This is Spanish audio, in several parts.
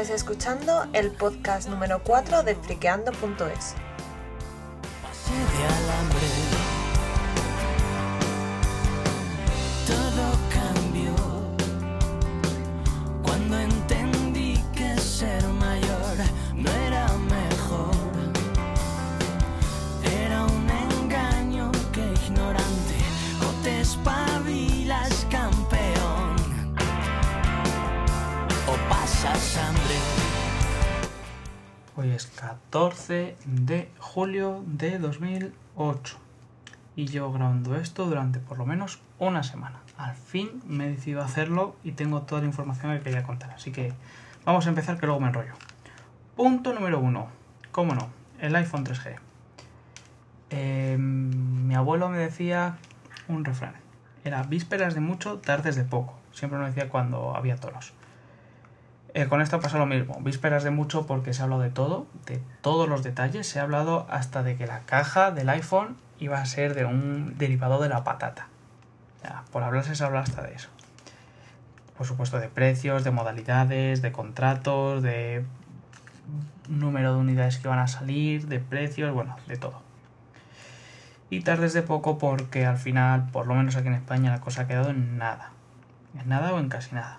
Estáis escuchando el podcast número 4 de friqueando.es. 14 de julio de 2008 y llevo grabando esto durante por lo menos una semana. Al fin me he decidido hacerlo y tengo toda la información que quería contar, así que vamos a empezar que luego me enrollo. Punto número uno, cómo no, el iPhone 3G. Eh, mi abuelo me decía un refrán, era vísperas de mucho, tardes de poco. Siempre me decía cuando había toros. Eh, con esto pasa lo mismo, vísperas de mucho porque se ha hablado de todo, de todos los detalles, se ha hablado hasta de que la caja del iPhone iba a ser de un derivado de la patata. Por hablarse se habla hasta de eso. Por supuesto de precios, de modalidades, de contratos, de número de unidades que van a salir, de precios, bueno, de todo. Y tardes de poco porque al final, por lo menos aquí en España, la cosa ha quedado en nada. En nada o en casi nada.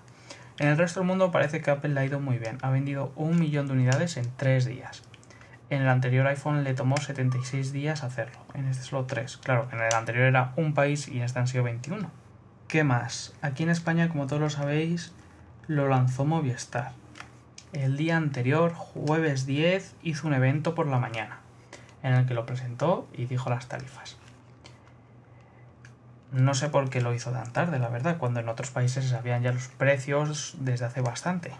En el resto del mundo parece que Apple le ha ido muy bien. Ha vendido un millón de unidades en tres días. En el anterior iPhone le tomó 76 días hacerlo. En este solo 3. Claro, en el anterior era un país y en este han sido 21. ¿Qué más? Aquí en España, como todos lo sabéis, lo lanzó Movistar. El día anterior, jueves 10, hizo un evento por la mañana, en el que lo presentó y dijo las tarifas. No sé por qué lo hizo tan tarde, la verdad, cuando en otros países se sabían ya los precios desde hace bastante.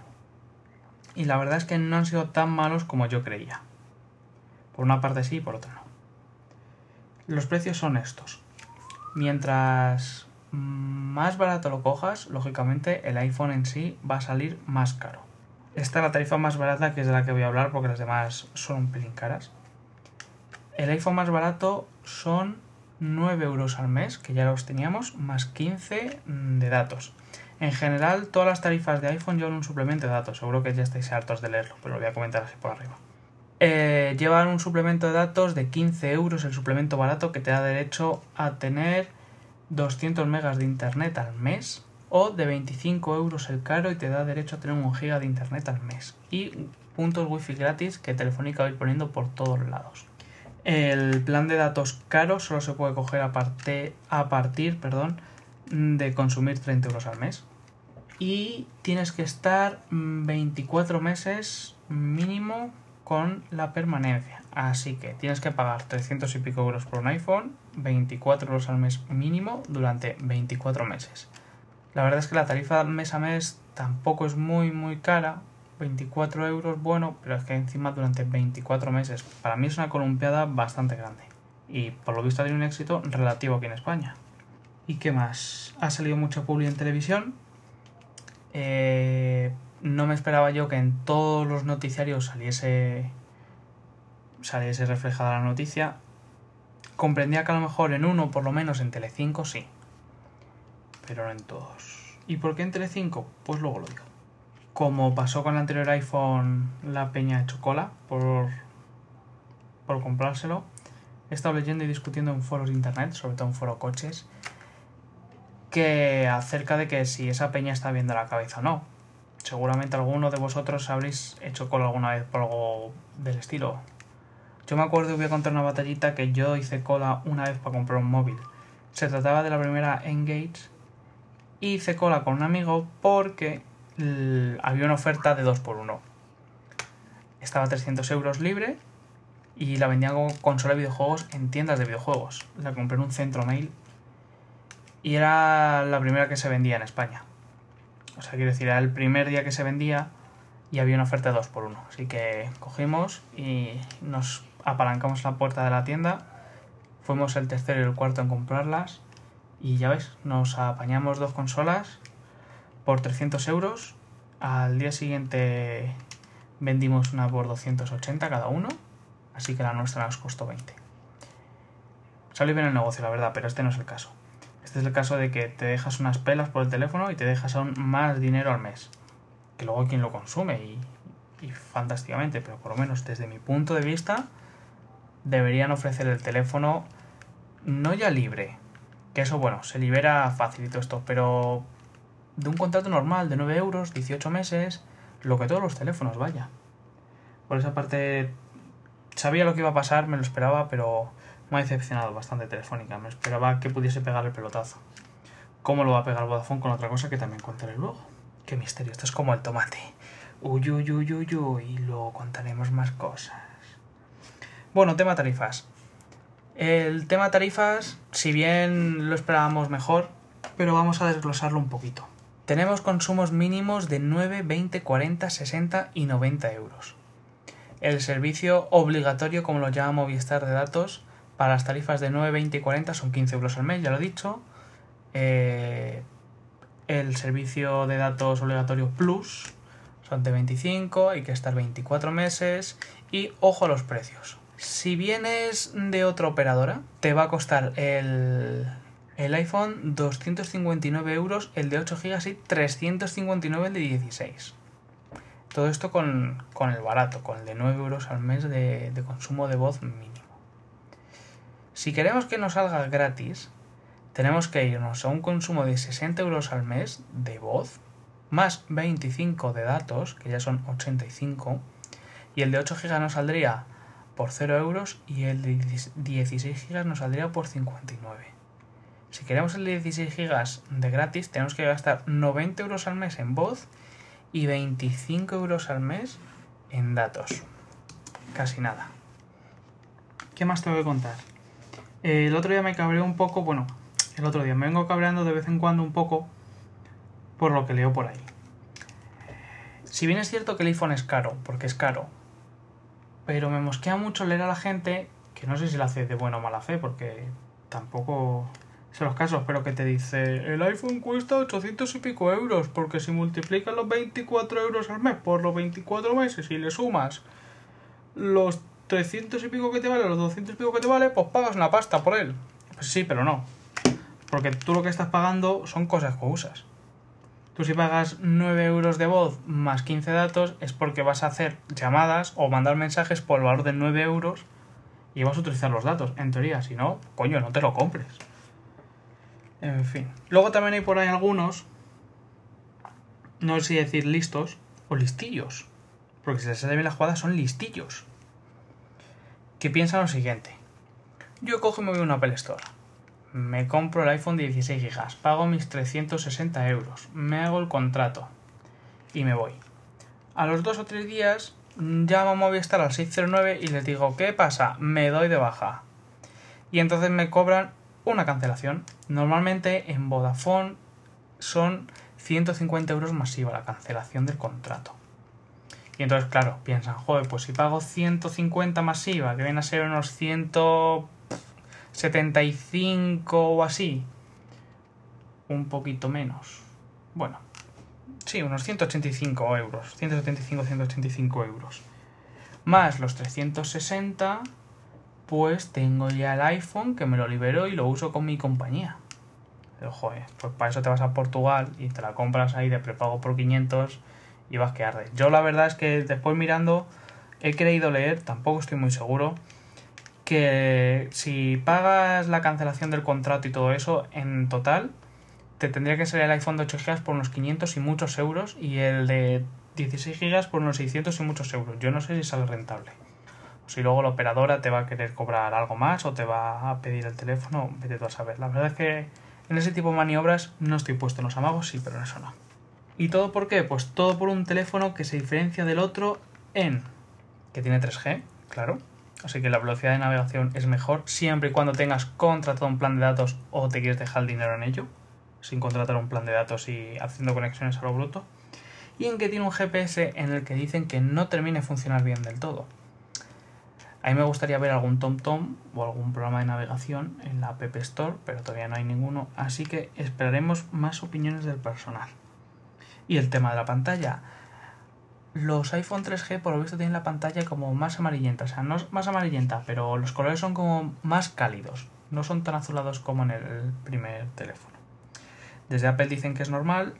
Y la verdad es que no han sido tan malos como yo creía. Por una parte sí y por otra no. Los precios son estos. Mientras más barato lo cojas, lógicamente el iPhone en sí va a salir más caro. Esta es la tarifa más barata que es de la que voy a hablar porque las demás son un pelín caras. El iPhone más barato son 9 euros al mes, que ya los teníamos, más 15 de datos. En general, todas las tarifas de iPhone llevan un suplemento de datos. Seguro que ya estáis hartos de leerlo, pero lo voy a comentar así por arriba. Eh, llevan un suplemento de datos de 15 euros, el suplemento barato que te da derecho a tener 200 megas de internet al mes o de 25 euros el caro y te da derecho a tener un giga de internet al mes y puntos wifi gratis que Telefónica va ir poniendo por todos lados. El plan de datos caro solo se puede coger a, a partir perdón, de consumir 30 euros al mes. Y tienes que estar 24 meses mínimo con la permanencia. Así que tienes que pagar 300 y pico euros por un iPhone, 24 euros al mes mínimo durante 24 meses. La verdad es que la tarifa mes a mes tampoco es muy muy cara, 24 euros, bueno, pero es que encima durante 24 meses. Para mí es una columpiada bastante grande. Y por lo visto ha tenido un éxito relativo aquí en España. ¿Y qué más? Ha salido mucho publi en televisión. Eh, no me esperaba yo que en todos los noticiarios saliese, saliese reflejada la noticia. Comprendía que a lo mejor en uno, por lo menos en Telecinco, sí. Pero no en todos. ¿Y por qué en Telecinco? Pues luego lo digo como pasó con el anterior iPhone, la peña ha hecho cola por, por comprárselo. He estado leyendo y discutiendo en foros de internet, sobre todo en foro coches, que acerca de que si esa peña está viendo la cabeza o no. Seguramente alguno de vosotros habréis hecho cola alguna vez por algo del estilo. Yo me acuerdo y voy a contar una batallita que yo hice cola una vez para comprar un móvil. Se trataba de la primera Engage y hice cola con un amigo porque había una oferta de 2x1. Estaba a 300 euros libre y la vendían como consola de videojuegos en tiendas de videojuegos. La compré en un centro mail y era la primera que se vendía en España. O sea, quiero decir, era el primer día que se vendía y había una oferta de 2x1. Así que cogimos y nos apalancamos la puerta de la tienda. Fuimos el tercero y el cuarto en comprarlas. Y ya ves, nos apañamos dos consolas por 300 euros. Al día siguiente vendimos una por 280 cada uno, así que la nuestra nos costó 20. Salió bien el negocio, la verdad, pero este no es el caso. Este es el caso de que te dejas unas pelas por el teléfono y te dejas aún más dinero al mes. Que luego quien lo consume y y fantásticamente, pero por lo menos desde mi punto de vista, deberían ofrecer el teléfono no ya libre, que eso, bueno, se libera todo esto, pero de un contrato normal de 9 euros, 18 meses, lo que todos los teléfonos, vaya. Por esa parte, sabía lo que iba a pasar, me lo esperaba, pero me ha decepcionado bastante Telefónica. Me esperaba que pudiese pegar el pelotazo. ¿Cómo lo va a pegar Vodafone con otra cosa que también contaré luego? Qué misterio, esto es como el tomate. Uy, uy, uy, uy, uy, y luego contaremos más cosas. Bueno, tema tarifas. El tema tarifas, si bien lo esperábamos mejor, pero vamos a desglosarlo un poquito. Tenemos consumos mínimos de 9, 20, 40, 60 y 90 euros. El servicio obligatorio, como lo llama Movistar de datos, para las tarifas de 9, 20 y 40 son 15 euros al mes, ya lo he dicho. Eh, el servicio de datos obligatorio Plus son de 25, hay que estar 24 meses y ojo a los precios. Si vienes de otra operadora, te va a costar el, el iPhone 259 euros, el de 8 GB y 359 el de 16. Todo esto con, con, el barato, con el de 9 euros al mes de, de consumo de voz mínimo. Si queremos que nos salga gratis, tenemos que irnos a un consumo de 60 euros al mes de voz, más 25 de datos, que ya son 85, y el de 8 GB nos saldría por 0 euros y el de 16 GB nos saldría por 59. Si queremos el de 16 GB de gratis, tenemos que gastar 90 euros al mes en voz y 25 euros al mes en datos. Casi nada. ¿Qué más tengo que contar? El otro día me cabreó un poco, bueno, el otro día me vengo cabreando de vez en cuando un poco por lo que leo por ahí. Si bien es cierto que el iPhone es caro, porque es caro, pero me mosquea mucho leer a la gente, que no sé si lo hace de buena o mala fe, porque tampoco sé los casos, pero que te dice, el iPhone cuesta 800 y pico euros, porque si multiplicas los 24 euros al mes por los 24 meses y le sumas los 300 y pico que te vale, los 200 y pico que te vale, pues pagas una pasta por él. Pues sí, pero no. Porque tú lo que estás pagando son cosas que usas. Tú si pagas 9 euros de voz más 15 datos es porque vas a hacer llamadas o mandar mensajes por el valor de 9 euros y vas a utilizar los datos. En teoría, si no, coño, no te lo compres. En fin. Luego también hay por ahí algunos, no sé si decir listos o listillos. Porque si se bien la jugada son listillos. Que piensan lo siguiente. Yo cojo y me voy una Apple Store me compro el iPhone de 16 GB, pago mis 360 euros, me hago el contrato y me voy. A los dos o tres días llamo a Movistar al 609 y les digo, ¿qué pasa? Me doy de baja. Y entonces me cobran una cancelación. Normalmente en Vodafone son 150 euros masiva la cancelación del contrato. Y entonces, claro, piensan, joder, pues si pago 150 masiva, que viene a ser unos 100 75 o así. Un poquito menos. Bueno, sí, unos 185 euros. 175, 185 euros. Más los 360, pues tengo ya el iPhone que me lo libero y lo uso con mi compañía. Pero, joder, pues para eso te vas a Portugal y te la compras ahí de prepago por 500 y vas que arde. Yo la verdad es que después mirando he creído leer, tampoco estoy muy seguro, que si pagas la cancelación del contrato y todo eso, en total te tendría que salir el iPhone de 8 GB por unos 500 y muchos euros y el de 16 GB por unos 600 y muchos euros. Yo no sé si sale rentable. Si luego la operadora te va a querer cobrar algo más o te va a pedir el teléfono, vete tú a saber. La verdad es que en ese tipo de maniobras no estoy puesto en los amagos, sí, pero en eso no. ¿Y todo por qué? Pues todo por un teléfono que se diferencia del otro en que tiene 3G, claro, Así que la velocidad de navegación es mejor siempre y cuando tengas contratado un plan de datos o te quieres dejar el dinero en ello, sin contratar un plan de datos y haciendo conexiones a lo bruto. Y en que tiene un GPS en el que dicen que no termine de funcionar bien del todo. A mí me gustaría ver algún TomTom o algún programa de navegación en la App Store, pero todavía no hay ninguno, así que esperaremos más opiniones del personal. Y el tema de la pantalla los iPhone 3G por lo visto tienen la pantalla como más amarillenta, o sea, no es más amarillenta, pero los colores son como más cálidos, no son tan azulados como en el primer teléfono. Desde Apple dicen que es normal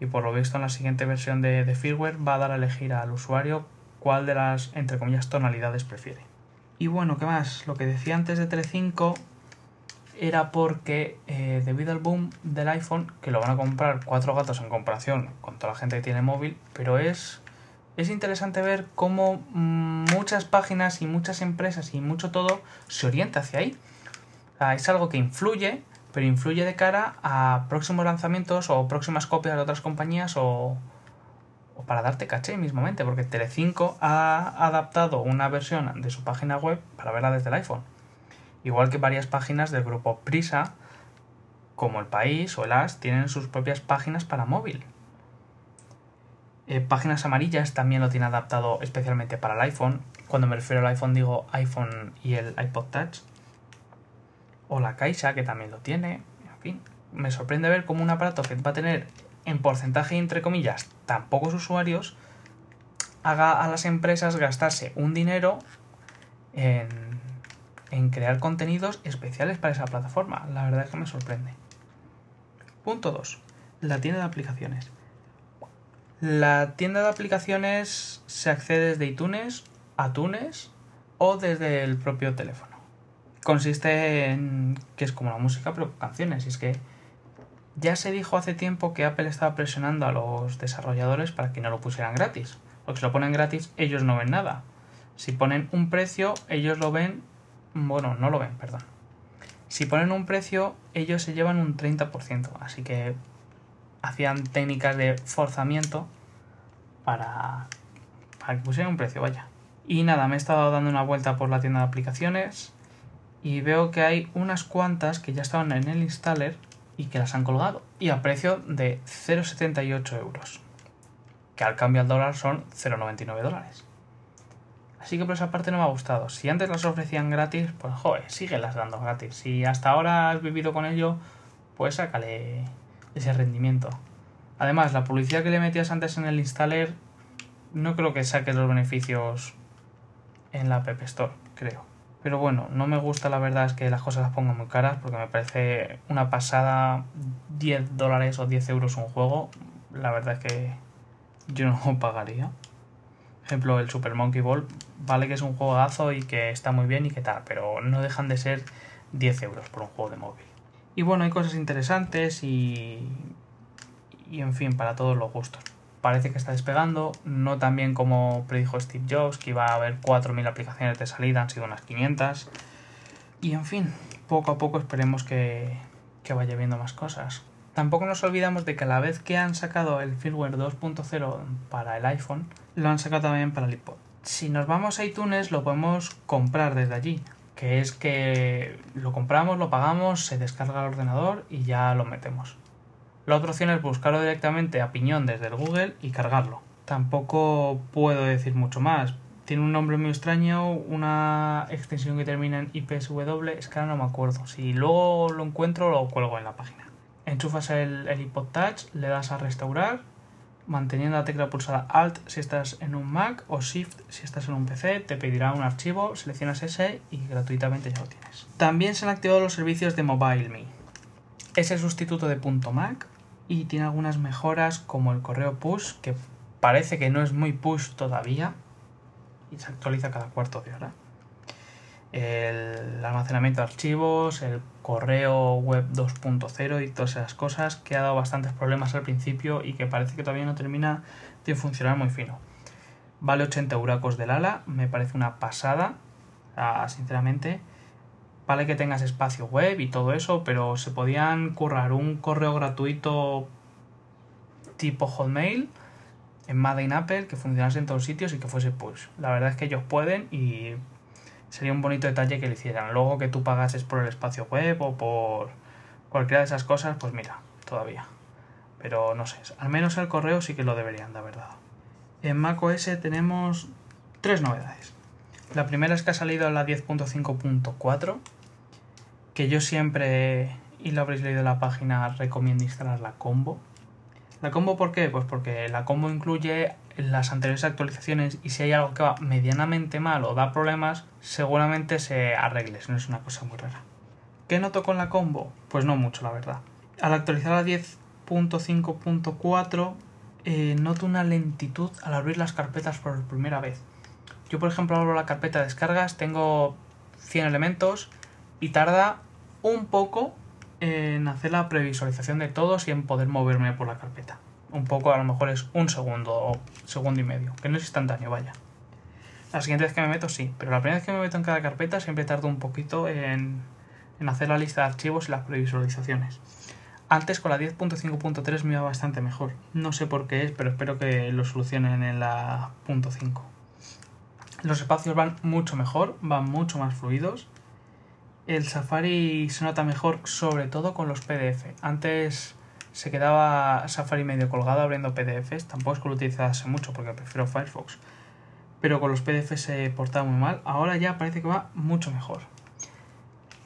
y por lo visto en la siguiente versión de, firmware va a dar a elegir al usuario cuál de las, entre comillas, tonalidades prefiere. Y bueno, ¿qué más? Lo que decía antes de Telecinco era porque eh, debido al boom del iPhone, que lo van a comprar cuatro gatos en comparación con toda la gente que tiene móvil, pero es, es interesante ver cómo muchas páginas y muchas empresas y mucho todo se orienta hacia ahí. O sea, es algo que influye, pero influye de cara a próximos lanzamientos o próximas copias de otras compañías o, o para darte caché mismamente, porque Telecinco ha adaptado una versión de su página web para verla desde el iPhone. Igual que varias páginas del grupo Prisa, como El País o El As, tienen sus propias páginas para móvil. Eh, páginas amarillas también lo tiene adaptado especialmente para el iPhone. Cuando me refiero al iPhone digo iPhone y el iPod Touch. O la Caixa, que también lo tiene. En fin, me sorprende ver cómo un aparato que va a tener en porcentaje, entre comillas, tan pocos usuarios, haga a las empresas gastarse un dinero en, crear contenidos especiales para esa plataforma. La verdad es que me sorprende. Punto 2. La tienda de aplicaciones. La tienda de aplicaciones se accede desde iTunes, iTunes o desde el propio teléfono. Consiste en que es como la música, pero canciones. Y es que ya se dijo hace tiempo que Apple estaba presionando a los desarrolladores para que no lo pusieran gratis. Porque si lo ponen gratis, ellos no ven nada. Si ponen un precio, ellos lo ven. Bueno, no lo ven, perdón. Si ponen un precio, ellos se llevan un 30%. Así que hacían técnicas de forzamiento para, para que pusieran un precio, vaya. Y nada, me he estado dando una vuelta por la tienda de aplicaciones y veo que hay unas cuantas que ya estaban en el installer y que las han colgado. Y a precio de 0,78 euros. Que al cambio al dólar son 0,99 dólares. Así que por esa parte no me ha gustado. Si antes las ofrecían gratis, pues joder, síguelas dando gratis. Si hasta ahora has vivido con ello, pues sácale ese rendimiento. Además, la publicidad que le metías antes en el installer, no creo que saques los beneficios en la App Store, creo. Pero bueno, no me gusta la verdad es que las cosas las pongan muy caras porque me parece una pasada 10 dólares o 10 euros un juego. La verdad es que yo no lo pagaría. Ejemplo, el Super Monkey Ball vale que es un juegazo y que está muy bien y que tal, pero no dejan de ser 10 euros por un juego de móvil. Y bueno, hay cosas interesantes y, y en fin, para todos los gustos. Parece que está despegando, no tan bien como predijo Steve Jobs, que iba a haber 4.000 aplicaciones de salida, han sido unas 500. Y en fin, poco a poco esperemos que, vaya viendo más cosas. Tampoco nos olvidamos de que a la vez que han sacado el firmware 2.0 para el iPhone, lo han sacado también para el iPod. Si nos vamos a iTunes lo podemos comprar desde allí, que es que lo compramos, lo pagamos, se descarga el ordenador y ya lo metemos. La otra opción es buscarlo directamente a piñón desde el Google y cargarlo. Tampoco puedo decir mucho más. Tiene un nombre muy extraño, una extensión que termina en IPSW, es que ahora no me acuerdo. Si luego lo encuentro, lo cuelgo en la página. Enchufas el, el iPod Touch, le das a restaurar, manteniendo la tecla pulsada Alt si estás en un Mac o Shift si estás en un PC, te pedirá un archivo, seleccionas ese y gratuitamente ya lo tienes. También se han activado los servicios de MobileMe. Es el sustituto de .Mac y tiene algunas mejoras como el correo push, que parece que no es muy push todavía y se actualiza cada cuarto de hora. El almacenamiento de archivos, el correo web 2.0 y todas esas cosas que ha dado bastantes problemas al principio y que parece que todavía no termina de funcionar muy fino. Vale 80 euracos del ala, me parece una pasada, sinceramente. Vale que tengas espacio web y todo eso, pero se podían currar un correo gratuito tipo Hotmail en Made in Apple que funcionase en todos sitios y que fuese push. La verdad es que ellos pueden y sería un bonito detalle que lo hicieran. Luego que tú pagases por el espacio web o por cualquiera de esas cosas, pues mira, todavía. Pero no sé, al menos el correo sí que lo deberían, la verdad. En macOS tenemos tres novedades. La primera es que ha salido la 10.5.4, que yo siempre, y lo habréis leído en la página, recomiendo instalar la combo. ¿La combo por qué? Pues porque la combo incluye las anteriores actualizaciones y si hay algo que va medianamente mal o da problemas, seguramente se arregle, no es una cosa muy rara. ¿Qué noto con la combo? Pues no mucho, la verdad. Al actualizar la 10.5.4 eh, noto una lentitud al abrir las carpetas por primera vez. Yo, por ejemplo, abro la carpeta de descargas, tengo 100 elementos y tarda un poco en hacer la previsualización de todos y en poder moverme por la carpeta. Un poco, a lo mejor es un segundo o segundo y medio, que no es instantáneo, vaya. La siguiente vez que me meto, sí, pero la primera vez que me meto en cada carpeta siempre tardo un poquito en, hacer la lista de archivos y las previsualizaciones. Antes con la 10.5.3 me iba bastante mejor. No sé por qué es, pero espero que lo solucionen en la .5. Los espacios van mucho mejor, van mucho más fluidos. El Safari se nota mejor, sobre todo con los PDF. Antes se quedaba Safari medio colgado abriendo PDFs. Tampoco es que lo utilizase mucho porque prefiero Firefox. Pero con los PDFs se portaba muy mal. Ahora ya parece que va mucho mejor.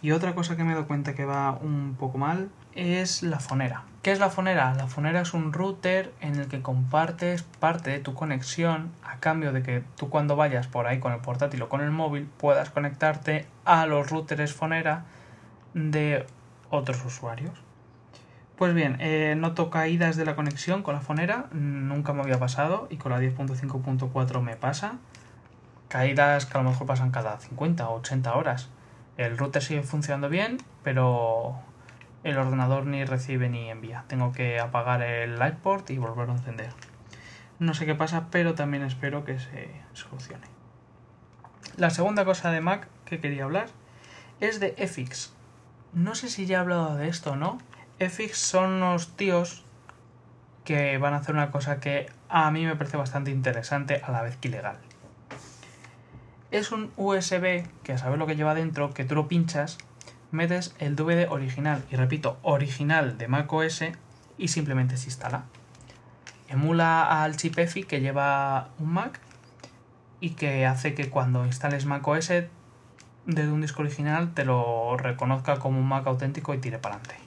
Y otra cosa que me dado cuenta que va un poco mal es la fonera. ¿Qué es la fonera? La fonera es un router en el que compartes parte de tu conexión a cambio de que tú cuando vayas por ahí con el portátil o con el móvil puedas conectarte a los routers fonera de otros usuarios. Pues bien, eh, noto caídas de la conexión con la fonera, nunca me había pasado y con la 10.5.4 me pasa. Caídas que a lo mejor pasan cada 50 o 80 horas. El router sigue funcionando bien, pero el ordenador ni recibe ni envía. Tengo que apagar el Lightport y volverlo a encender. No sé qué pasa, pero también espero que se solucione. La segunda cosa de Mac que quería hablar es de FX. No sé si ya he hablado de esto o no. FX son unos tíos que van a hacer una cosa que a mí me parece bastante interesante a la vez que ilegal. Es un USB que a saber lo que lleva dentro, que tú lo pinchas metes el DVD original, y repito, original de macOS y simplemente se instala. Emula al chip EFI que lleva un Mac y que hace que cuando instales macOS desde un disco original te lo reconozca como un Mac auténtico y tire para adelante.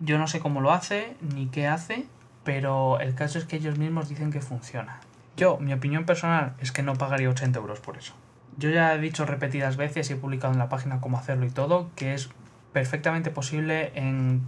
Yo no sé cómo lo hace ni qué hace, pero el caso es que ellos mismos dicen que funciona. Yo, mi opinión personal es que no pagaría 80 euros por eso. Yo ya he dicho repetidas veces y he publicado en la página cómo hacerlo y todo, que es perfectamente posible en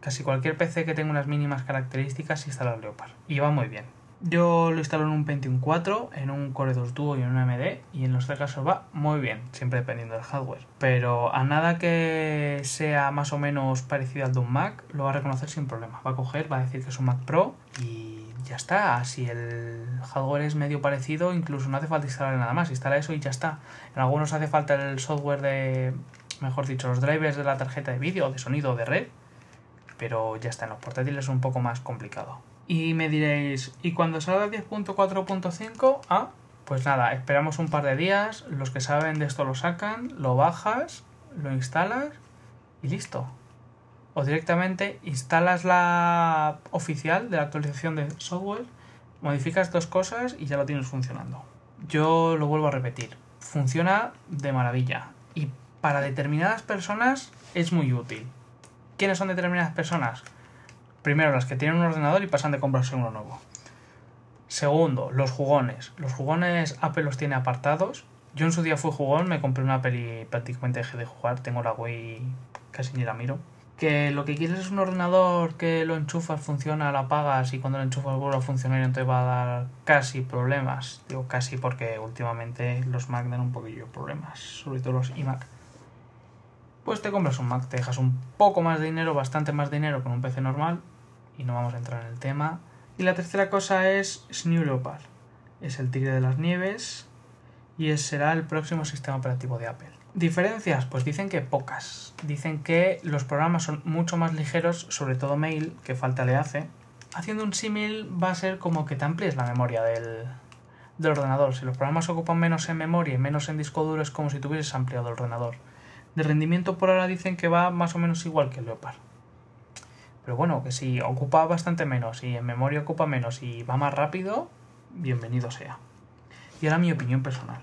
casi cualquier PC que tenga unas mínimas características instalar Leopard. Y va muy bien. Yo lo instalo en un Pentium 4, en un Core 2 Duo y en un AMD y en los tres casos va muy bien, siempre dependiendo del hardware. Pero a nada que sea más o menos parecido al de un Mac, lo va a reconocer sin problema. Va a coger, va a decir que es un Mac Pro y ya está. Si el hardware es medio parecido, incluso no hace falta instalar nada más. Instala eso y ya está. En algunos hace falta el software de mejor dicho, los drivers de la tarjeta de vídeo, de sonido, de red, pero ya está, en los portátiles es un poco más complicado. Y me diréis, ¿y cuando salga 10.4.5? Ah, pues nada, esperamos un par de días, los que saben de esto lo sacan, lo bajas, lo instalas y listo. O directamente instalas la oficial de la actualización de software, modificas dos cosas y ya lo tienes funcionando. Yo lo vuelvo a repetir, funciona de maravilla. Y para determinadas personas es muy útil. ¿Quiénes son determinadas personas? Primero, las que tienen un ordenador y pasan de comprarse uno nuevo. Segundo, los jugones. Los jugones Apple los tiene apartados. Yo en su día fui jugón, me compré una Apple y prácticamente dejé de jugar. Tengo la Wii, casi ni la miro. Que lo que quieres es un ordenador que lo enchufas, funciona, lo apagas y cuando lo enchufas vuelve a funcionar y entonces va a dar casi problemas. Digo casi porque últimamente los Mac dan un poquillo problemas, sobre todo los iMac pues te compras un Mac, te dejas un poco más de dinero, bastante más dinero con un PC normal, y no vamos a entrar en el tema. Y la tercera cosa es Snew Leopard. Es el tigre de las nieves y será el próximo sistema operativo de Apple. ¿Diferencias? Pues dicen que pocas. Dicen que los programas son mucho más ligeros, sobre todo Mail, que falta le hace. Haciendo un símil va a ser como que te amplies la memoria del, del ordenador. Si los programas ocupan menos en memoria y menos en disco duro, es como si tuvieses ampliado el ordenador. De rendimiento por ahora dicen que va más o menos igual que el Leopard. Pero bueno, que si ocupa bastante menos y en memoria ocupa menos y va más rápido, bienvenido sea. Y ahora mi opinión personal.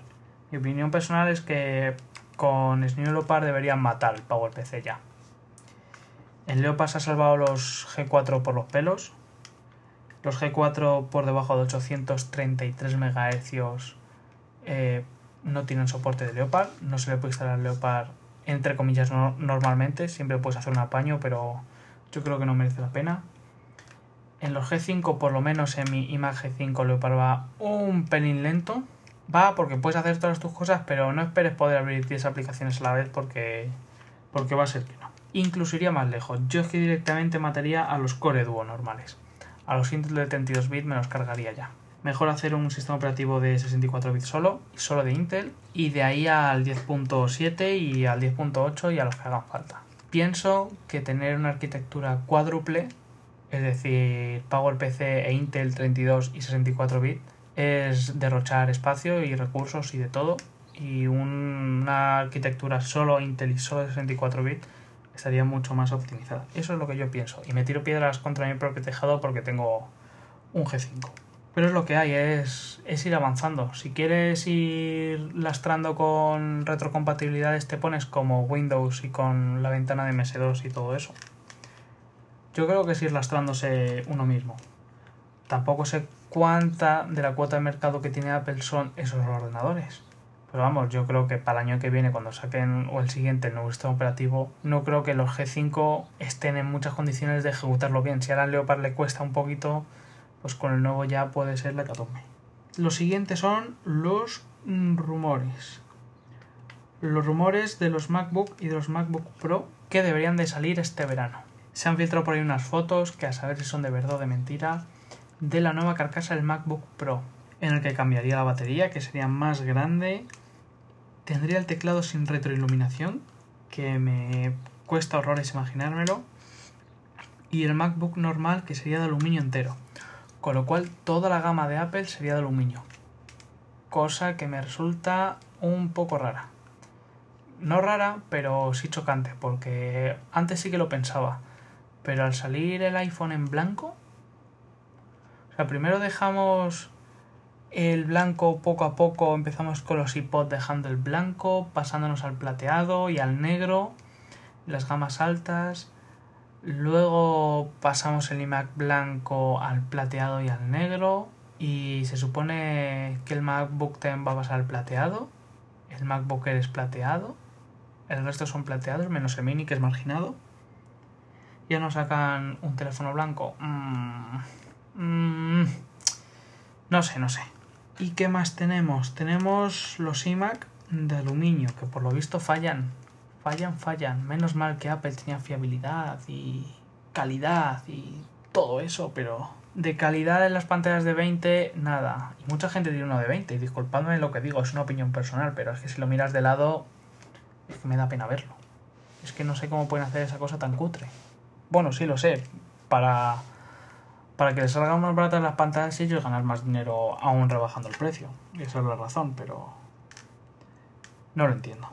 Mi opinión personal es que con Snew Leopard deberían matar el PowerPC ya. El Leopard se ha salvado los G4 por los pelos. Los G4 por debajo de 833 MHz eh, no tienen soporte de Leopard. No se le puede instalar Leopard entre comillas normalmente, siempre puedes hacer un apaño, pero yo creo que no merece la pena. En los G5, por lo menos en mi imagen G5 Leopard va un pelín lento, Va porque puedes hacer todas tus cosas, pero no esperes poder abrir 10 aplicaciones a la vez porque, porque va a ser que no. Incluso iría más lejos. Yo es que directamente mataría a los Core Duo normales. A los Intel de 32 bits me los cargaría ya. Mejor hacer un sistema operativo de 64 bits solo, solo de Intel, y de ahí al 10.7 y al 10.8 y a los que hagan falta. Pienso que tener una arquitectura cuádruple, es decir, PowerPC e Intel 32 y 64 bits, es derrochar espacio y recursos y de todo. Y una arquitectura solo Intel y solo de 64 bits estaría mucho más optimizada. Eso es lo que yo pienso. Y me tiro piedras contra mi propio tejado porque tengo un G5. Pero es lo que hay, es, es ir avanzando. Si quieres ir lastrando con retrocompatibilidades, te pones como Windows y con la ventana de MS2 y todo eso. Yo creo que es ir lastrándose uno mismo. Tampoco sé cuánta de la cuota de mercado que tiene Apple son esos ordenadores. Pero vamos, yo creo que para el año que viene, cuando saquen o el siguiente el nuevo sistema operativo, no creo que los G5 estén en muchas condiciones de ejecutarlo bien. Si ahora al Leopard le cuesta un poquito, pues con el nuevo ya puede ser la catombe. Los siguientes son los rumores. Los rumores de los MacBook y de los MacBook Pro que deberían de salir este verano. Se han filtrado por ahí unas fotos que a saber si son de verdad o de mentira de la nueva carcasa del MacBook Pro, en el que cambiaría la batería, que sería más grande, tendría el teclado sin retroiluminación, que me cuesta horrores imaginármelo, y el MacBook normal, que sería de aluminio entero, con lo cual toda la gama de Apple sería de aluminio, cosa que me resulta un poco rara. No rara, pero sí chocante, porque antes sí que lo pensaba, pero al salir el iPhone en blanco, o sea, primero dejamos el blanco poco a poco, empezamos con los iPod dejando el blanco, pasándonos al plateado y al negro, las gamas altas. Luego pasamos el iMac blanco al plateado y al negro. Y se supone que el MacBook 10 va a pasar al plateado. El MacBook es plateado. El resto son plateados, menos el mini que es marginado. Ya nos sacan un teléfono blanco. Mm, Mm, no sé, no sé. ¿Y qué más tenemos? Tenemos los iMac de aluminio, que por lo visto fallan. Fallan, fallan. Menos mal que Apple tenía fiabilidad y calidad y todo eso, pero de calidad en las pantallas de 20, nada. Y mucha gente tiene uno de 20, y disculpadme lo que digo, es una opinión personal, pero es que si lo miras de lado, es que me da pena verlo. Es que no sé cómo pueden hacer esa cosa tan cutre. Bueno, sí lo sé, para para que les salgan más baratas las pantallas y ellos ganar más dinero aún rebajando el precio. Esa es la razón, pero no lo entiendo.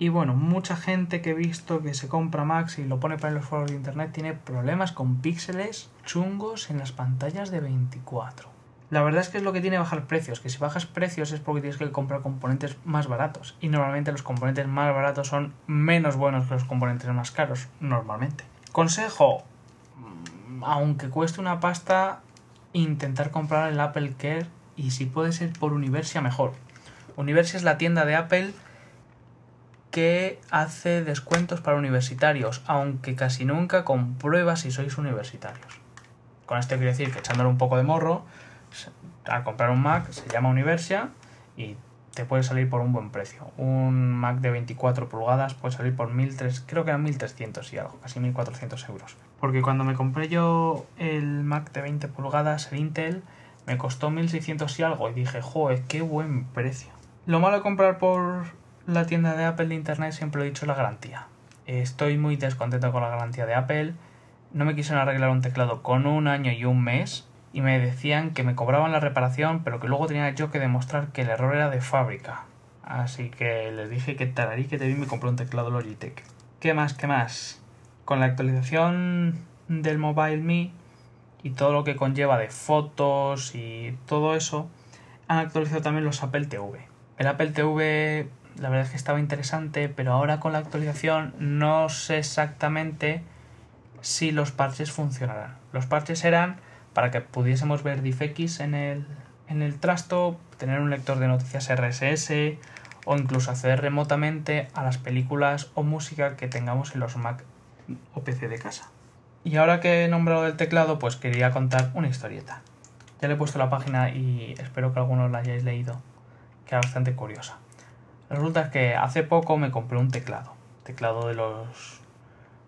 Y bueno, mucha gente que he visto que se compra Max y lo pone para los foros de internet tiene problemas con píxeles chungos en las pantallas de 24. La verdad es que es lo que tiene bajar precios, que si bajas precios es porque tienes que comprar componentes más baratos. Y normalmente los componentes más baratos son menos buenos que los componentes más caros, normalmente. Consejo, aunque cueste una pasta, intentar comprar el Apple Care y si puede ser por Universia mejor. Universia es la tienda de Apple que hace descuentos para universitarios, aunque casi nunca comprueba si sois universitarios. Con esto quiero decir que echándole un poco de morro, al comprar un Mac se llama Universia y te puede salir por un buen precio. Un Mac de 24 pulgadas puede salir por 1.300, creo que eran 1.300 y algo, casi 1.400 euros. Porque cuando me compré yo el Mac de 20 pulgadas, el Intel, me costó 1.600 y algo y dije, joder, qué buen precio. Lo malo de comprar por la tienda de Apple de Internet siempre he dicho la garantía. Estoy muy descontento con la garantía de Apple. No me quisieron arreglar un teclado con un año y un mes y me decían que me cobraban la reparación, pero que luego tenía yo que demostrar que el error era de fábrica. Así que les dije que tararí que te vi me compré un teclado Logitech. ¿Qué más? ¿Qué más? Con la actualización del Mobile Me y todo lo que conlleva de fotos y todo eso, han actualizado también los Apple TV. El Apple TV la verdad es que estaba interesante, pero ahora con la actualización no sé exactamente si los parches funcionarán. Los parches eran para que pudiésemos ver DivX en el, en el trasto, tener un lector de noticias RSS o incluso acceder remotamente a las películas o música que tengamos en los Mac o PC de casa. Y ahora que he nombrado el teclado, pues quería contar una historieta. Ya le he puesto la página y espero que algunos la hayáis leído. que era bastante curiosa. Resulta que hace poco me compré un teclado, teclado de los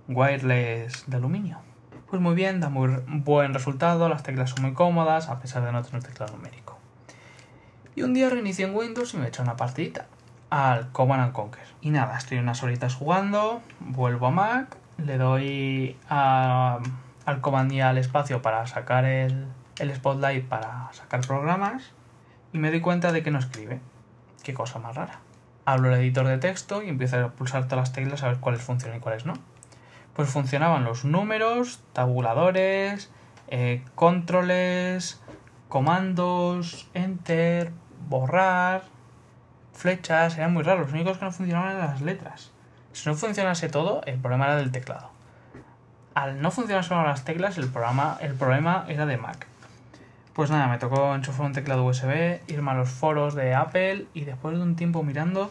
wireless de aluminio. Pues muy bien, da muy buen resultado, las teclas son muy cómodas a pesar de no tener teclado numérico. Y un día reinicio en Windows y me echo una partidita al Command and Conquer. Y nada, estoy unas horitas jugando, vuelvo a Mac, le doy al comando y al espacio para sacar el Spotlight para sacar programas y me doy cuenta de que no escribe. Qué cosa más rara. Hablo el editor de texto y empiezo a pulsar todas las teclas a ver cuáles funcionan y cuáles no. Pues funcionaban los números, tabuladores, eh, controles, comandos, enter, borrar, flechas, eran muy raros. Los únicos que no funcionaban eran las letras. Si no funcionase todo, el problema era del teclado. Al no funcionar solo las teclas, el, programa, el problema era de Mac. Pues nada, me tocó enchufar un teclado USB, irme a los foros de Apple y después de un tiempo mirando,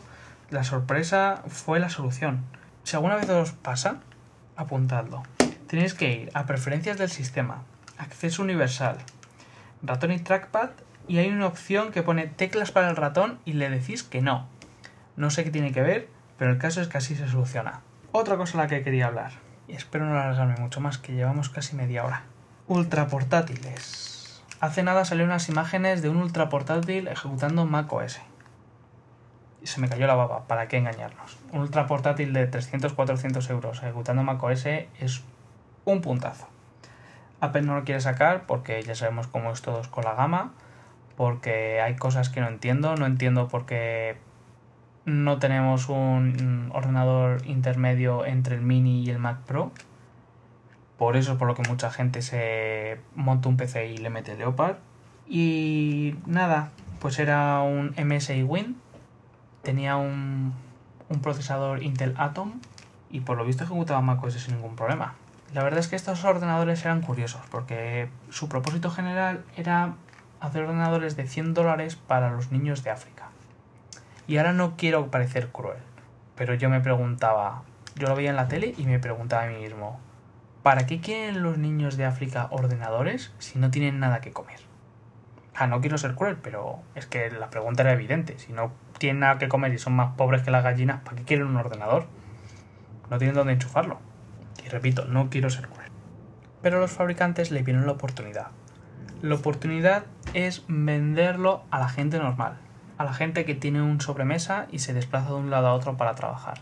la sorpresa fue la solución. Si alguna vez os pasa, apuntadlo. Tenéis que ir a preferencias del sistema, acceso universal, ratón y trackpad y hay una opción que pone teclas para el ratón y le decís que no. No sé qué tiene que ver, pero el caso es que así se soluciona. Otra cosa a la que quería hablar, y espero no alargarme mucho más, que llevamos casi media hora. Ultra portátiles. Hace nada salieron unas imágenes de un ultra portátil ejecutando macOS. Y se me cayó la baba, ¿para qué engañarnos? Un ultra portátil de 300-400 euros ejecutando macOS es un puntazo. Apple no lo quiere sacar porque ya sabemos cómo es todos con la gama, porque hay cosas que no entiendo, no entiendo por qué no tenemos un ordenador intermedio entre el mini y el Mac Pro. Por eso es por lo que mucha gente se monta un PC y le mete Leopard. Y nada, pues era un MSI Win. Tenía un, procesador Intel Atom y por lo visto ejecutaba macOS sin ningún problema. La verdad es que estos ordenadores eran curiosos porque su propósito general era hacer ordenadores de 100 dólares para los niños de África. Y ahora no quiero parecer cruel, pero yo me preguntaba, yo lo veía en la tele y me preguntaba a mí mismo, ¿para qué quieren los niños de África ordenadores si no tienen nada que comer? Ah, no quiero ser cruel, pero es que la pregunta era evidente. Si no tienen nada que comer y son más pobres que las gallinas, ¿para qué quieren un ordenador? No tienen dónde enchufarlo. Y repito, no quiero ser cruel. Pero los fabricantes le vieron la oportunidad. La oportunidad es venderlo a la gente normal, a la gente que tiene un sobremesa y se desplaza de un lado a otro para trabajar,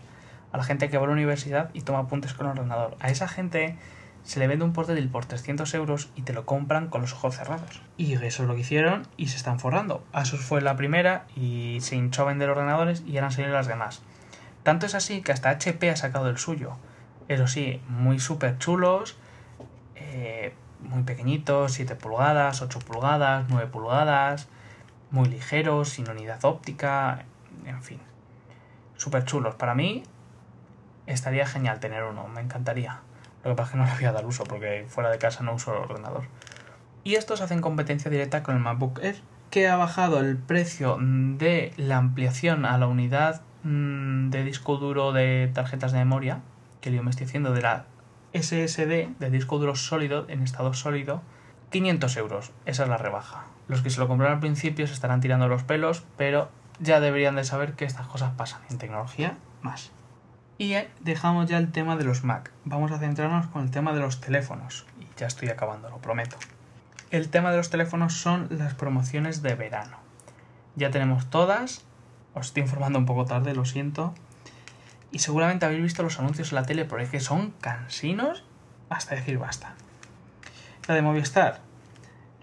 a la gente que va a la universidad y toma apuntes con el ordenador. A esa gente se le vende un portátil por 300 euros y te lo compran con los ojos cerrados. Y eso es lo que hicieron y se están forrando. Asus fue la primera y se hinchó a vender ordenadores y eran salido las demás. Tanto es así que hasta HP ha sacado el suyo. Eso sí, muy súper chulos, eh, muy pequeñitos, 7 pulgadas, 8 pulgadas, 9 pulgadas, muy ligeros, sin unidad óptica, en fin. Súper chulos. Para mí estaría genial tener uno, me encantaría. Lo que pasa es que no le voy a dar uso porque fuera de casa no uso el ordenador. Y estos hacen competencia directa con el MacBook Air, que ha bajado el precio de la ampliación a la unidad mm, de disco duro de tarjetas de memoria, que yo me estoy haciendo de la SSD, de disco duro sólido, en estado sólido, 500 euros. Esa es la rebaja. Los que se lo compraron al principio se estarán tirando los pelos, pero ya deberían de saber que estas cosas pasan en tecnología más. Y dejamos ya el tema de los Mac. Vamos a centrarnos con el tema de los teléfonos. Y ya estoy acabando, lo prometo. El tema de los teléfonos son las promociones de verano. Ya tenemos todas. Os estoy informando un poco tarde, lo siento. Y seguramente habéis visto los anuncios en la tele porque es que son cansinos hasta decir basta. La de Movistar.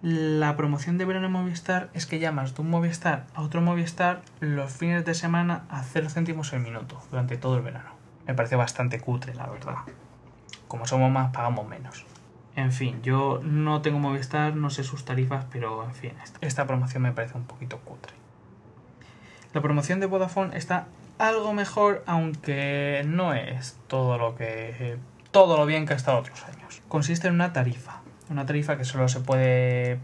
La promoción de verano en Movistar es que llamas de un Movistar a otro Movistar los fines de semana a 0 céntimos el minuto durante todo el verano. Me parece bastante cutre, la verdad. Como somos más, pagamos menos. En fin, yo no tengo Movistar, no sé sus tarifas, pero en fin, esta- promoción me parece un poquito cutre. La promoción de Vodafone está algo mejor, aunque no es todo lo que todo lo bien que ha estado otros años. Consiste en una tarifa, una tarifa que solo se puede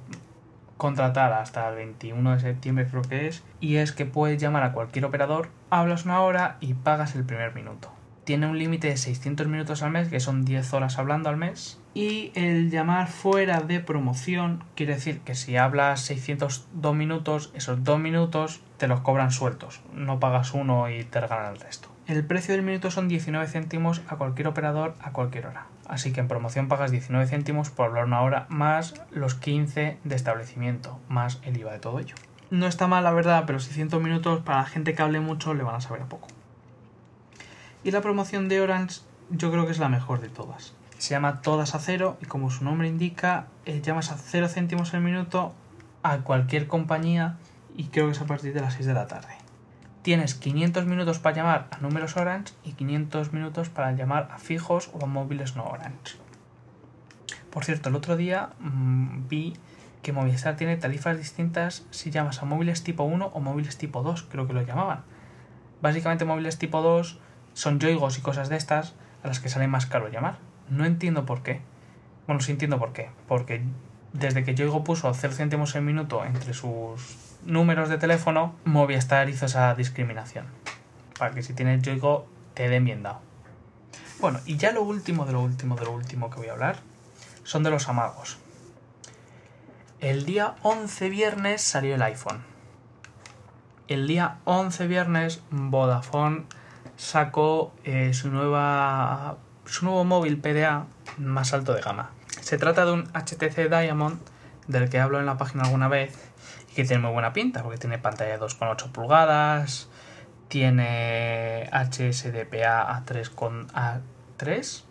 contratar hasta el 21 de septiembre creo que es, y es que puedes llamar a cualquier operador, hablas una hora y pagas el primer minuto. Tiene un límite de 600 minutos al mes, que son 10 horas hablando al mes. Y el llamar fuera de promoción quiere decir que si hablas 602 minutos, esos 2 minutos te los cobran sueltos. No pagas uno y te regalan el resto. El precio del minuto son 19 céntimos a cualquier operador a cualquier hora. Así que en promoción pagas 19 céntimos por hablar una hora más los 15 de establecimiento, más el IVA de todo ello. No está mal, la verdad, pero 600 minutos para la gente que hable mucho le van a saber a poco. Y la promoción de Orange yo creo que es la mejor de todas. Se llama Todas a Cero y como su nombre indica, eh, llamas a 0 céntimos el minuto a cualquier compañía y creo que es a partir de las 6 de la tarde. Tienes 500 minutos para llamar a números Orange y 500 minutos para llamar a fijos o a móviles no Orange. Por cierto, el otro día mmm, vi que Movistar tiene tarifas distintas si llamas a móviles tipo 1 o móviles tipo 2, creo que lo llamaban. Básicamente móviles tipo 2 son yoigos y cosas de estas a las que sale más caro llamar. No entiendo por qué. Bueno, sí entiendo por qué. Porque desde que Yoigo puso 0 céntimos el minuto entre sus números de teléfono, Movistar hizo esa discriminación. Para que si tienes Yoigo te den bien dado. Bueno, y ya lo último de lo último de lo último que voy a hablar son de los amagos. El día 11 viernes salió el iPhone. El día 11 viernes Vodafone sacó eh, su, nueva, su nuevo móvil PDA más alto de gama. Se trata de un HTC Diamond del que hablo en la página alguna vez y que tiene muy buena pinta porque tiene pantalla de 2,8 pulgadas, tiene HSDPA a 3 con a 3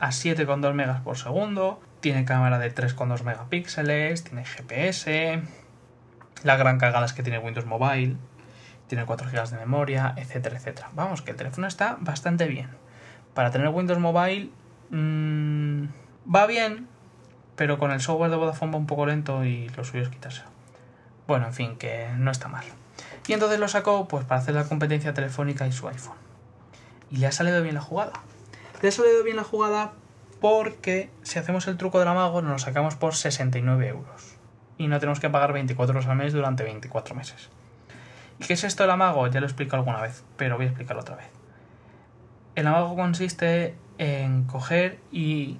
a 7,2 megas por segundo, tiene cámara de 3,2 megapíxeles, tiene GPS, la gran cagada es que tiene Windows Mobile, tiene 4 GB de memoria, etcétera, etcétera. Vamos, que el teléfono está bastante bien. Para tener Windows Mobile mmm, va bien, pero con el software de Vodafone va un poco lento y lo suyo es quitárselo. Bueno, en fin, que no está mal. Y entonces lo sacó pues para hacer la competencia telefónica y su iPhone. Y le ha salido bien la jugada. Le ha salido bien la jugada porque si hacemos el truco del amago nos lo sacamos por 69 euros. Y no tenemos que pagar 24 euros al mes durante 24 meses. ¿Y qué es esto del amago? Ya lo he explicado alguna vez, pero voy a explicarlo otra vez. El amago consiste en coger y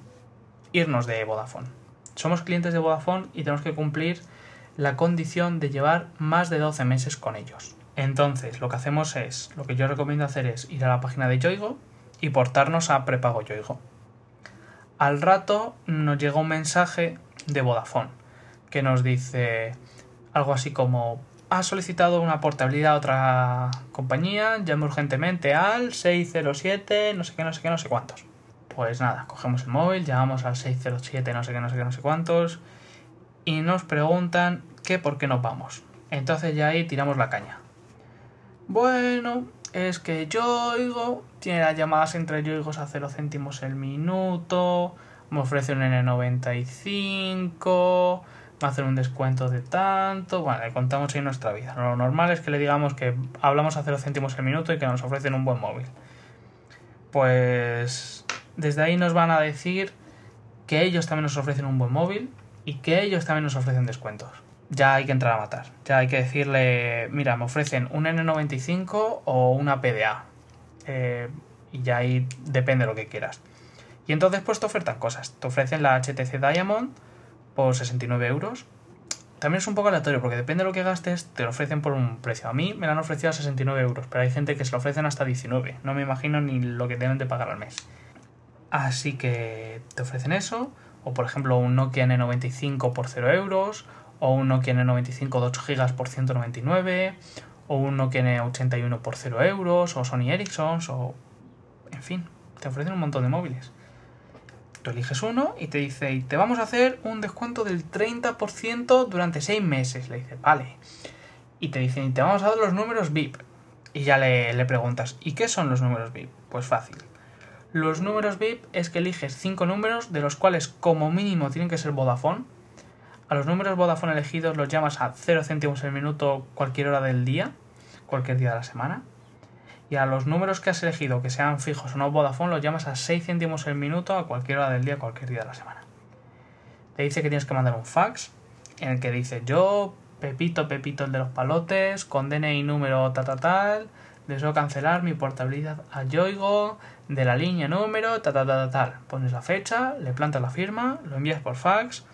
irnos de Vodafone. Somos clientes de Vodafone y tenemos que cumplir la condición de llevar más de 12 meses con ellos. Entonces, lo que hacemos es, lo que yo recomiendo hacer es ir a la página de Yoigo y portarnos a prepago Yoigo. Al rato nos llega un mensaje de Vodafone que nos dice algo así como ha solicitado una portabilidad a otra compañía, llame urgentemente al 607, no sé qué, no sé qué, no sé cuántos. Pues nada, cogemos el móvil, llamamos al 607, no sé qué, no sé qué, no sé cuántos, y nos preguntan que por qué nos vamos. Entonces ya ahí tiramos la caña. Bueno, es que Yoigo tiene las llamadas entre Yoigos a 0 céntimos el minuto, me ofrece un N95 va a hacer un descuento de tanto. Bueno, le contamos ahí nuestra vida. Lo normal es que le digamos que hablamos a 0 céntimos el minuto y que nos ofrecen un buen móvil. Pues desde ahí nos van a decir que ellos también nos ofrecen un buen móvil y que ellos también nos ofrecen descuentos. Ya hay que entrar a matar. Ya hay que decirle, mira, me ofrecen un N95 o una PDA. Eh, y ya ahí depende de lo que quieras. Y entonces pues te ofertan cosas. Te ofrecen la HTC Diamond por 69 euros. También es un poco aleatorio porque depende de lo que gastes, te lo ofrecen por un precio. A mí me lo han ofrecido a 69 euros, pero hay gente que se lo ofrecen hasta 19. No me imagino ni lo que deben de pagar al mes. Así que te ofrecen eso, o por ejemplo un Nokia N95 por 0 euros, o un Nokia N95 de 8 GB por 199, o un Nokia N81 por 0 euros, o Sony Ericsson, o... En fin, te ofrecen un montón de móviles. Tú eliges uno y te dice, y te vamos a hacer un descuento del 30% durante 6 meses. Le dice, vale. Y te dicen, y te vamos a dar los números VIP. Y ya le, le preguntas, ¿y qué son los números VIP? Pues fácil. Los números VIP es que eliges 5 números, de los cuales como mínimo tienen que ser Vodafone. A los números Vodafone elegidos los llamas a 0 céntimos el minuto cualquier hora del día, cualquier día de la semana y a los números que has elegido, que sean fijos o no Vodafone, los llamas a 6 céntimos el minuto a cualquier hora del día, cualquier día de la semana. Te dice que tienes que mandar un fax en el que dice yo, Pepito, Pepito el de los palotes, con DNI número tal, tal, tal, Deseo cancelar mi portabilidad a Yoigo de la línea número, ta, ta, ta, ta, tal. Pones la fecha, le plantas la firma, lo envías por fax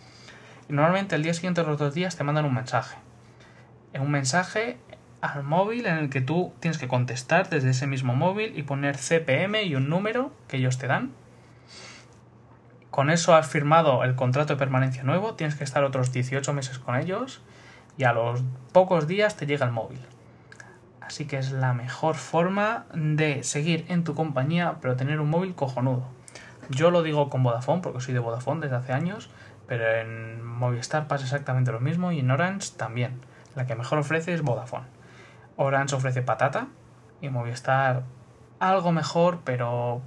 y normalmente el día siguiente o los dos días te mandan un mensaje. Es un mensaje al móvil en el que tú tienes que contestar desde ese mismo móvil y poner CPM y un número que ellos te dan. Con eso has firmado el contrato de permanencia nuevo, tienes que estar otros 18 meses con ellos y a los pocos días te llega el móvil. Así que es la mejor forma de seguir en tu compañía, pero tener un móvil cojonudo. Yo lo digo con Vodafone, porque soy de Vodafone desde hace años, pero en Movistar pasa exactamente lo mismo y en Orange también. La que mejor ofrece es Vodafone. Orange ofrece patata y Movistar algo mejor, pero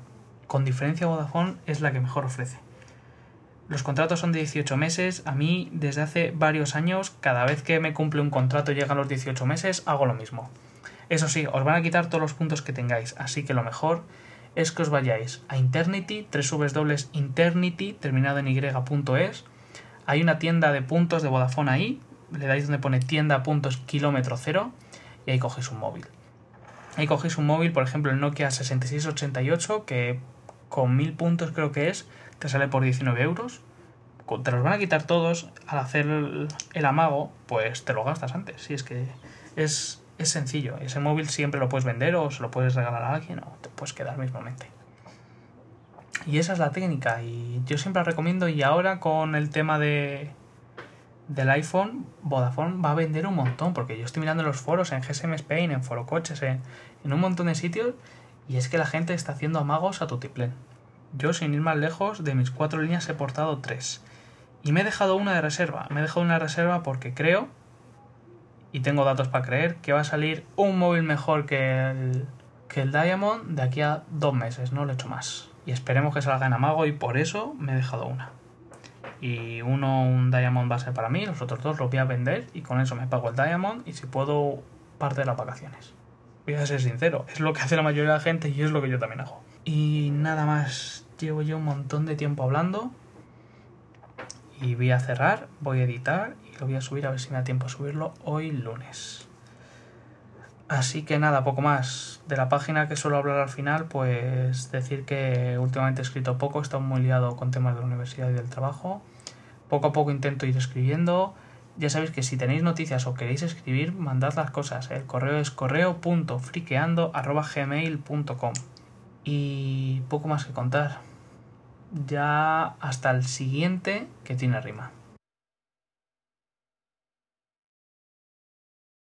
con diferencia Vodafone es la que mejor ofrece. Los contratos son de 18 meses. A mí, desde hace varios años, cada vez que me cumple un contrato y llegan los 18 meses, hago lo mismo. Eso sí, os van a quitar todos los puntos que tengáis, así que lo mejor es que os vayáis a Internity, Internity, terminado en y.es. Hay una tienda de puntos de Vodafone ahí, le dais donde pone tienda puntos kilómetro cero y ahí cogéis un móvil. Ahí cogéis un móvil, por ejemplo el Nokia 6688, que con mil puntos creo que es, te sale por 19 euros. Te los van a quitar todos al hacer el, amago, pues te lo gastas antes. Si es que es, es sencillo. Ese móvil siempre lo puedes vender o se lo puedes regalar a alguien o te puedes quedar mismamente. Y esa es la técnica y yo siempre la recomiendo y ahora con el tema de, del iPhone, Vodafone va a vender un montón, porque yo estoy mirando los foros en GSM Spain, en Foro Coches, en, un montón de sitios, y es que la gente está haciendo amagos a tutiplén. Yo, sin ir más lejos, de mis cuatro líneas he portado tres. Y me he dejado una de reserva. Me he dejado una de reserva porque creo, y tengo datos para creer, que va a salir un móvil mejor que el, que el Diamond de aquí a dos meses, no lo he hecho más. Y esperemos que salga en amago y por eso me he dejado una y uno un Diamond va a ser para mí, los otros dos los voy a vender y con eso me pago el Diamond y si puedo parte de las vacaciones. Voy a ser sincero, es lo que hace la mayoría de la gente y es lo que yo también hago. Y nada más, llevo yo un montón de tiempo hablando y voy a cerrar, voy a editar y lo voy a subir a ver si me da tiempo a subirlo hoy lunes. Así que nada, poco más. De la página que suelo hablar al final, pues decir que últimamente he escrito poco, he estado muy liado con temas de la universidad y del trabajo. Poco a poco intento ir escribiendo. Ya sabéis que si tenéis noticias o queréis escribir, mandad las cosas. El correo es correo.friqueando.gmail.com Y poco más que contar. Ya hasta el siguiente que tiene rima.